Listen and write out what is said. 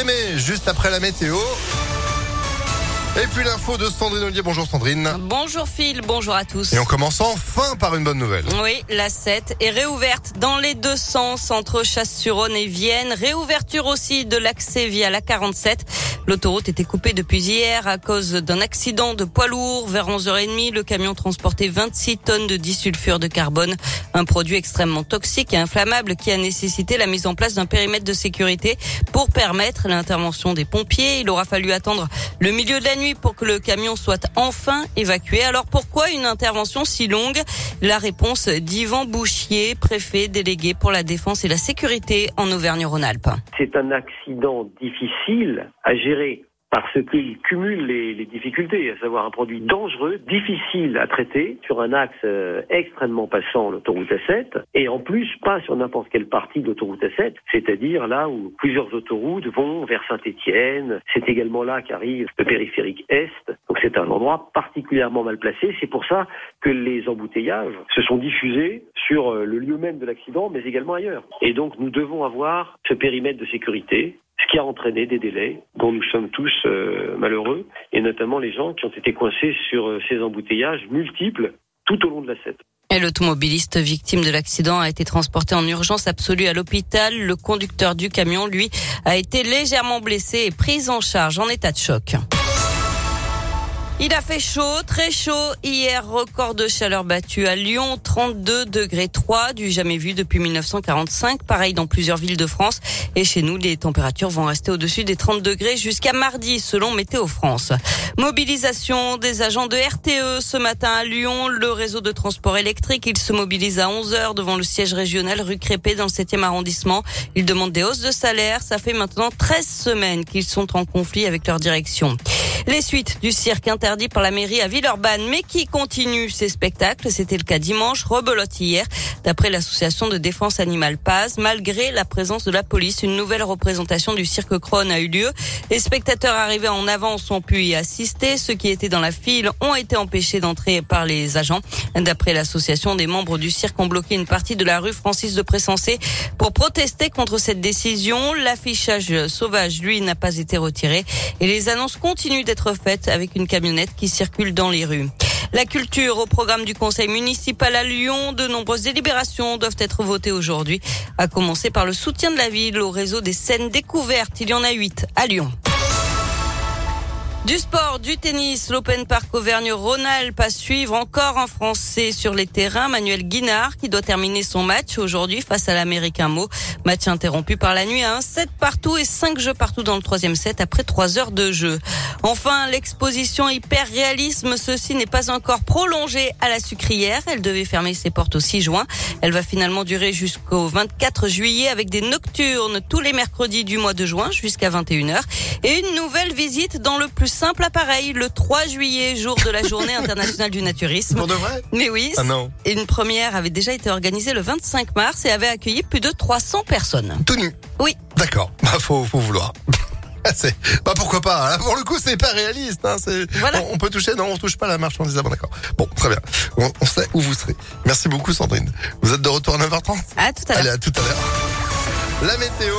Aimé, juste après la météo. Et puis l'info de Sandrine Ollier. Bonjour Sandrine. Bonjour Phil, bonjour à tous. Et on commence enfin par une bonne nouvelle. Oui, la 7 est réouverte dans les deux sens entre Chasse-sur-Rhône et Vienne. Réouverture aussi de l'accès via la 47. L'autoroute était coupée depuis hier à cause d'un accident de poids lourd. Vers 11h30, le camion transportait 26 tonnes de disulfure de carbone, un produit extrêmement toxique et inflammable qui a nécessité la mise en place d'un périmètre de sécurité pour permettre l'intervention des pompiers. Il aura fallu attendre le milieu de la nuit pour que le camion soit enfin évacué. Alors pourquoi une intervention si longue? La réponse d'Yvan Bouchier, préfet délégué pour la défense et la sécurité en Auvergne-Rhône-Alpes. C'est un accident difficile à gérer parce qu'il cumule les, difficultés, à savoir un produit dangereux, difficile à traiter, sur un axe euh, extrêmement passant, l'autoroute A7, et en plus pas sur n'importe quelle partie de l'autoroute A7, c'est-à-dire là où plusieurs autoroutes vont vers Saint-Étienne. C'est également là qu'arrive le périphérique Est. Donc c'est un endroit particulièrement mal placé. C'est pour ça que les embouteillages se sont diffusés sur euh, le lieu même de l'accident, mais également ailleurs. Et donc nous devons avoir ce périmètre de sécurité qui a entraîné des délais dont nous sommes tous euh, malheureux, et notamment les gens qui ont été coincés sur euh, ces embouteillages multiples tout au long de la 7. Et l'automobiliste victime de l'accident a été transporté en urgence absolue à l'hôpital. Le conducteur du camion, lui, a été légèrement blessé et pris en charge en état de choc. Il a fait chaud, très chaud. Hier, record de chaleur battu à Lyon, 32 degrés 3, du jamais vu depuis 1945. Pareil dans plusieurs villes de France. Et chez nous, les températures vont rester au-dessus des 30 degrés jusqu'à mardi, selon Météo France. Mobilisation des agents de RTE ce matin à Lyon. Le réseau de transport électrique, il se mobilise à 11 heures devant le siège régional rue Crépé dans le 7e arrondissement. Ils demandent des hausses de salaire. Ça fait maintenant 13 semaines qu'ils sont en conflit avec leur direction. Les suites du cirque interdit par la mairie à Villeurbanne, mais qui continue ses spectacles. C'était le cas dimanche, rebelote hier. D'après l'association de défense animale Paz, malgré la présence de la police, une nouvelle représentation du cirque Krone a eu lieu. Les spectateurs arrivés en avance ont pu y assister. Ceux qui étaient dans la file ont été empêchés d'entrer par les agents. D'après l'association, des membres du cirque ont bloqué une partie de la rue Francis de Pressensé pour protester contre cette décision. L'affichage sauvage, lui, n'a pas été retiré et les annonces continuent être faite avec une camionnette qui circule dans les rues. La culture au programme du conseil municipal à Lyon. De nombreuses délibérations doivent être votées aujourd'hui, à commencer par le soutien de la ville au réseau des scènes découvertes. Il y en a huit à Lyon. Du sport, du tennis, l'Open Park Auvergne-Rhône-Alpes à suivre encore un Français sur les terrains, Manuel Guinard, qui doit terminer son match aujourd'hui face à l'Américain Mo. Match interrompu par la nuit à un 7 partout et 5 jeux partout dans le troisième set après 3 heures de jeu. Enfin, l'exposition hyper réalisme, ceci n'est pas encore prolongée à la sucrière. Elle devait fermer ses portes au 6 juin. Elle va finalement durer jusqu'au 24 juillet avec des nocturnes tous les mercredis du mois de juin jusqu'à 21h et une nouvelle visite dans le plus simple appareil le 3 juillet, jour de la journée internationale du naturisme. Pour de vrai? Mais oui. Ah non. Une première avait déjà été organisée le 25 mars et avait accueilli plus de 300 personnes. Tout nu? Oui. D'accord. Bah, faut, faut vouloir. C'est, bah pourquoi pas. hein. Pour le coup, c'est pas réaliste. Hein. Voilà. on, on peut toucher, non, on touche pas la marchandise. Ah bon, d'accord. Bon, très bien. On, on sait où vous serez. Merci beaucoup, Sandrine. Vous êtes de retour à 9h30 À tout à l'heure. Allez, à tout à l'heure. La météo